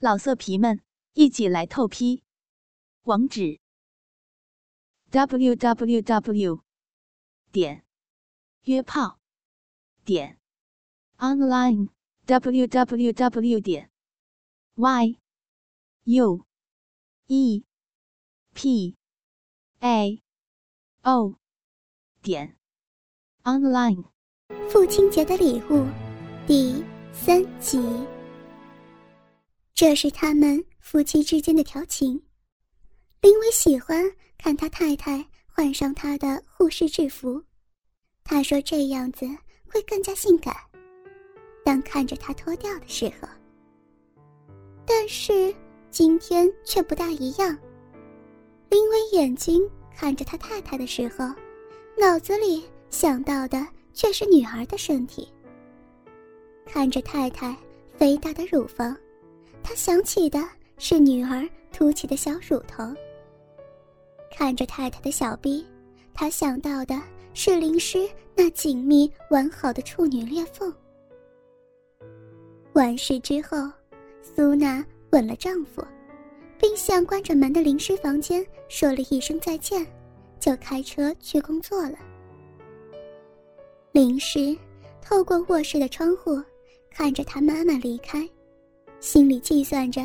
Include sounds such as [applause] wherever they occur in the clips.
老色皮们，一起来透批！网址：w w w 点约炮点 online w w w 点 y u e p a o 点 online。父亲节的礼物第三集。这是他们夫妻之间的调情。林伟喜欢看他太太换上他的护士制服，他说这样子会更加性感。当看着他脱掉的时候，但是今天却不大一样。林伟眼睛看着他太太的时候，脑子里想到的却是女儿的身体。看着太太肥大的乳房。他想起的是女儿凸起的小乳头。看着太太的小臂，他想到的是淋湿那紧密完好的处女裂缝。完事之后，苏娜吻了丈夫，并向关着门的淋湿房间说了一声再见，就开车去工作了。淋湿透过卧室的窗户，看着他妈妈离开。心里计算着，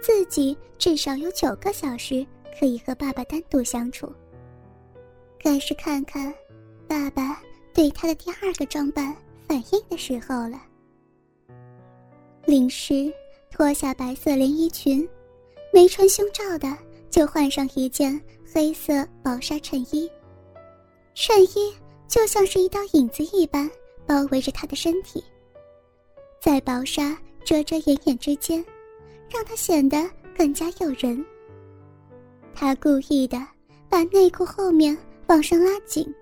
自己至少有九个小时可以和爸爸单独相处。该是看看爸爸对他的第二个装扮反应的时候了。临时脱下白色连衣裙，没穿胸罩的就换上一件黑色薄纱衬衣。衬衣就像是一道影子一般包围着他的身体，在薄纱。遮遮掩掩之间，让他显得更加诱人。他故意的把内裤后面往上拉紧，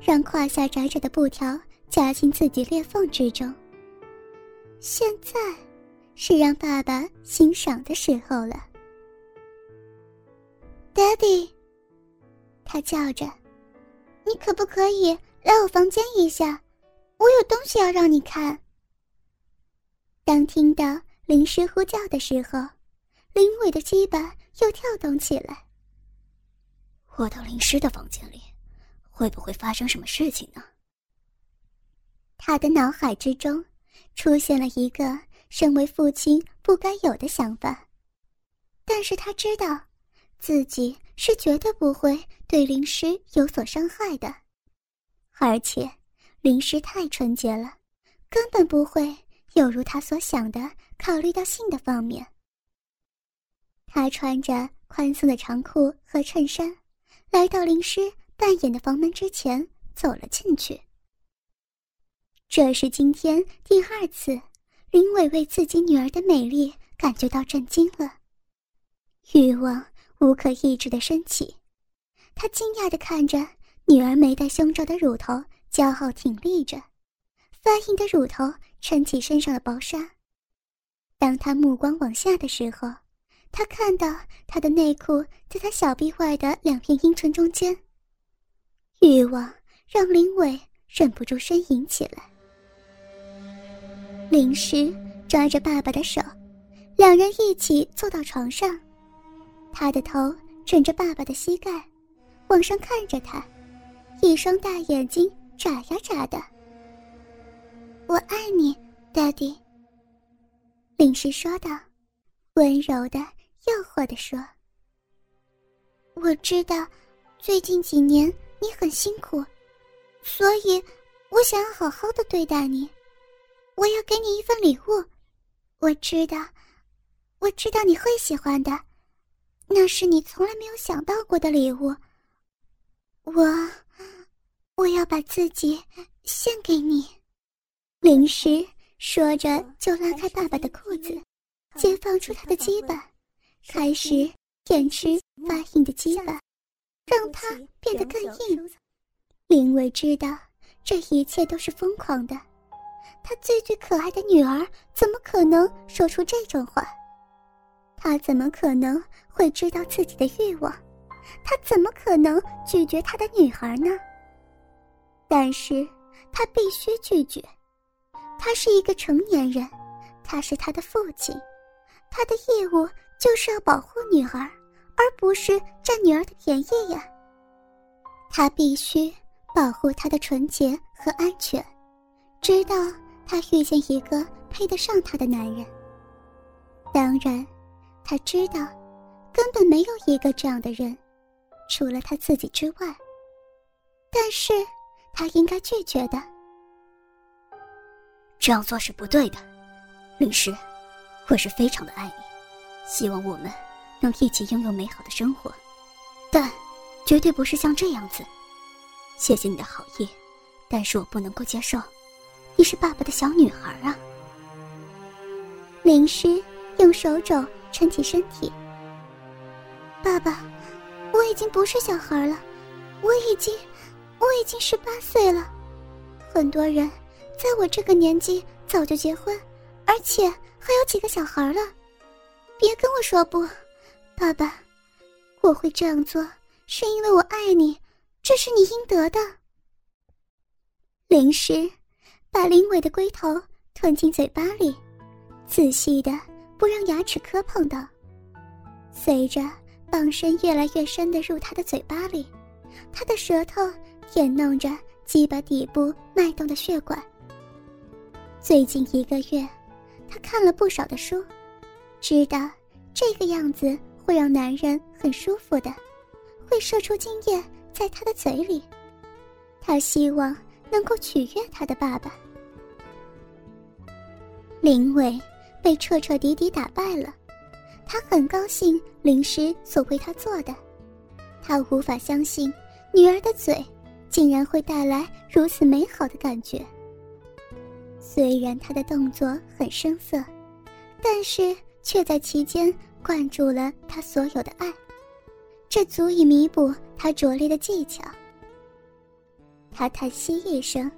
让胯下窄窄的布条夹进自己裂缝之中。现在，是让爸爸欣赏的时候了。Daddy，他叫着：“你可不可以来我房间一下？我有东西要让你看。”当听到林师呼叫的时候，林伟的鸡巴又跳动起来。我到林师的房间里，会不会发生什么事情呢？他的脑海之中出现了一个身为父亲不该有的想法，但是他知道，自己是绝对不会对林师有所伤害的，而且林师太纯洁了，根本不会。有如他所想的，考虑到性的方面。他穿着宽松的长裤和衬衫，来到林诗扮演的房门之前，走了进去。这是今天第二次，林伟为自己女儿的美丽感觉到震惊了，欲望无可抑制的升起。他惊讶的看着女儿没戴胸罩的乳头，骄傲挺立着。发硬的乳头撑起身上的薄纱。当他目光往下的时候，他看到他的内裤在他小臂外的两片阴唇中间。欲望让林伟忍不住呻吟起来。林诗抓着爸爸的手，两人一起坐到床上，他的头枕着爸爸的膝盖，往上看着他，一双大眼睛眨呀眨的。我爱你，Daddy。林诗说道，温柔的、诱惑的说：“我知道，最近几年你很辛苦，所以我想要好好的对待你。我要给你一份礼物，我知道，我知道你会喜欢的，那是你从来没有想到过的礼物。我，我要把自己献给你。”林时说着，就拉开爸爸的裤子，解放出他的鸡巴，开始舔吃发硬的鸡巴，让他变得更硬。林伟知道这一切都是疯狂的，他最最可爱的女儿怎么可能说出这种话？他怎么可能会知道自己的欲望？他怎么可能拒绝他的女儿呢？但是他必须拒绝。他是一个成年人，他是他的父亲，他的义务就是要保护女儿，而不是占女儿的便宜呀。他必须保护她的纯洁和安全，直到他遇见一个配得上她的男人。当然，他知道，根本没有一个这样的人，除了他自己之外。但是，他应该拒绝的。这样做是不对的，律师，我是非常的爱你，希望我们能一起拥有美好的生活，但绝对不是像这样子。谢谢你的好意，但是我不能够接受，你是爸爸的小女孩啊。灵师用手肘撑起身体，爸爸，我已经不是小孩了，我已经。我已经十八岁了，很多人在我这个年纪早就结婚，而且还有几个小孩了。别跟我说不，爸爸，我会这样做是因为我爱你，这是你应得的。林诗把林伟的龟头吞进嘴巴里，仔细的不让牙齿磕碰到。随着棒身越来越深的入他的嘴巴里，他的舌头。舔弄着鸡巴底部脉动的血管。最近一个月，他看了不少的书，知道这个样子会让男人很舒服的，会射出精液在他的嘴里。他希望能够取悦他的爸爸。林伟被彻彻底底打败了，他很高兴林师所为他做的，他无法相信女儿的嘴。竟然会带来如此美好的感觉。虽然他的动作很生涩，但是却在其间灌注了他所有的爱，这足以弥补他拙劣的技巧。他叹息一声，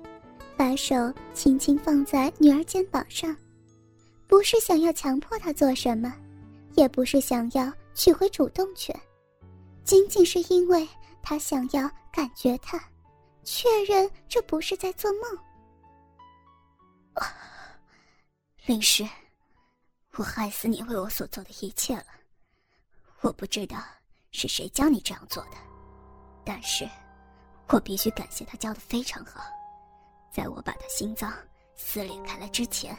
把手轻轻放在女儿肩膀上，不是想要强迫她做什么，也不是想要取回主动权，仅仅是因为他想要感觉她。确认这不是在做梦。林诗，我害死你为我所做的一切了。我不知道是谁教你这样做的，但是我必须感谢他教的非常好。在我把他心脏撕裂开来之前，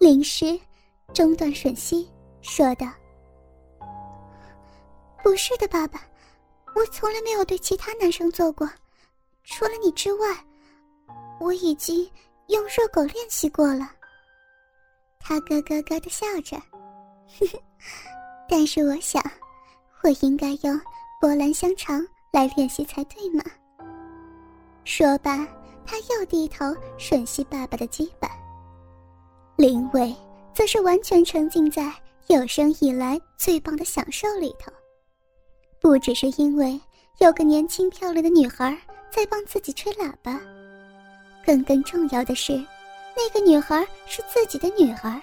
林诗中断吮吸，说道：“不是的，爸爸。”我从来没有对其他男生做过，除了你之外，我已经用热狗练习过了。他咯咯咯的笑着，但是我想，我应该用波兰香肠来练习才对嘛。说罢，他又低头吮吸爸爸的肩膀。林伟则是完全沉浸在有生以来最棒的享受里头。不只是因为有个年轻漂亮的女孩在帮自己吹喇叭，更更重要的是，那个女孩是自己的女儿，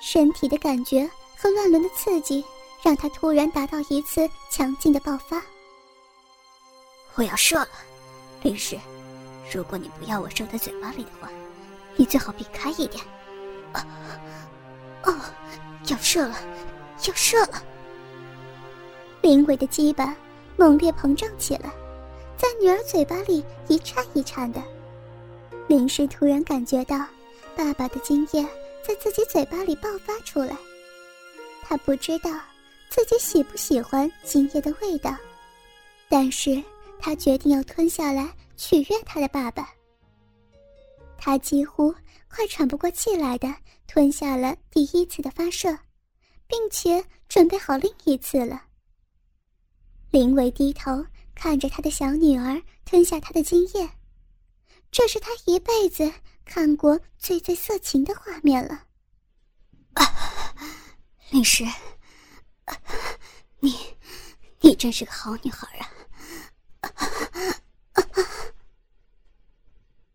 身体的感觉和乱伦的刺激让他突然达到一次强劲的爆发。我要射了，律师，如果你不要我射在嘴巴里的话，你最好避开一点。哦，哦，要射了，要射了。林伟的鸡巴猛烈膨胀起来，在女儿嘴巴里一颤一颤的。林氏突然感觉到爸爸的精液在自己嘴巴里爆发出来，他不知道自己喜不喜欢精液的味道，但是他决定要吞下来取悦他的爸爸。他几乎快喘不过气来的吞下了第一次的发射，并且准备好另一次了。林伟低头看着他的小女儿吞下他的精液，这是他一辈子看过最最色情的画面了。林诗，你，你真是个好女孩啊！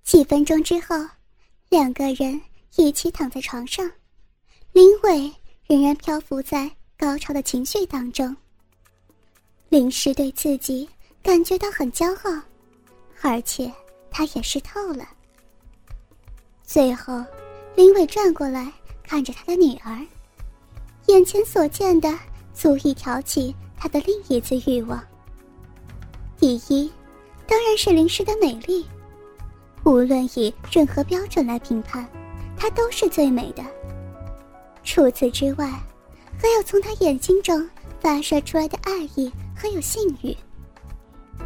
几分钟之后，两个人一起躺在床上，林伟仍然漂浮在高潮的情绪当中。林诗对自己感觉到很骄傲，而且他也湿透了。最后，林伟转过来看着他的女儿，眼前所见的足以挑起他的另一次欲望。第一，当然是林氏的美丽，无论以任何标准来评判，她都是最美的。除此之外，还有从她眼睛中发射出来的爱意和有性欲。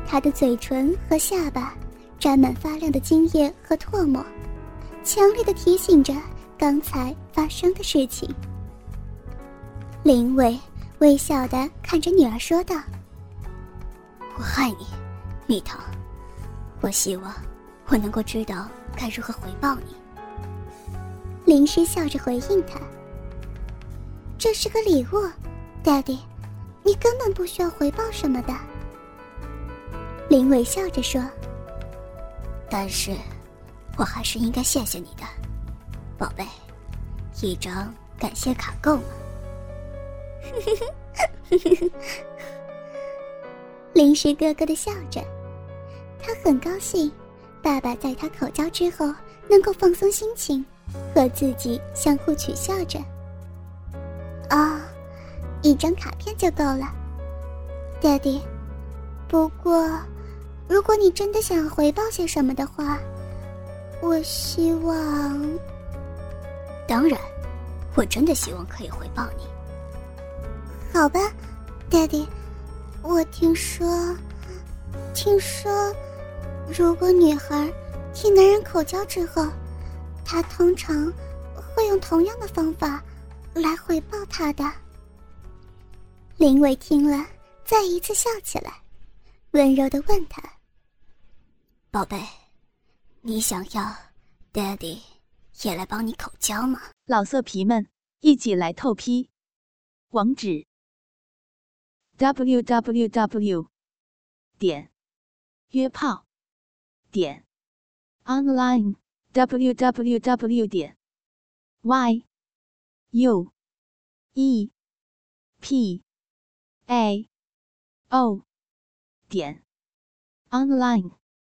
她的嘴唇和下巴沾满发亮的精液和唾沫，强烈的提醒着刚才发生的事情。林伟微笑的看着女儿说道。我爱你，蜜糖。我希望我能够知道该如何回报你。林诗笑着回应他：“这是个礼物，Daddy，你根本不需要回报什么的。”林伟笑着说：“但是，我还是应该谢谢你的，宝贝。一张感谢卡够吗？” [laughs] 林时咯咯的笑着，他很高兴，爸爸在他口交之后能够放松心情，和自己相互取笑着。哦，一张卡片就够了爹爹。不过，如果你真的想回报些什么的话，我希望……当然，我真的希望可以回报你。好吧，Daddy。我听说，听说，如果女孩替男人口交之后，他通常会用同样的方法来回报他的。林伟听了，再一次笑起来，温柔的问他：“宝贝，你想要 Daddy 也来帮你口交吗？”老色皮们，一起来透批，网址。www. 点约炮点 online www. 点 y u e p a o 点 online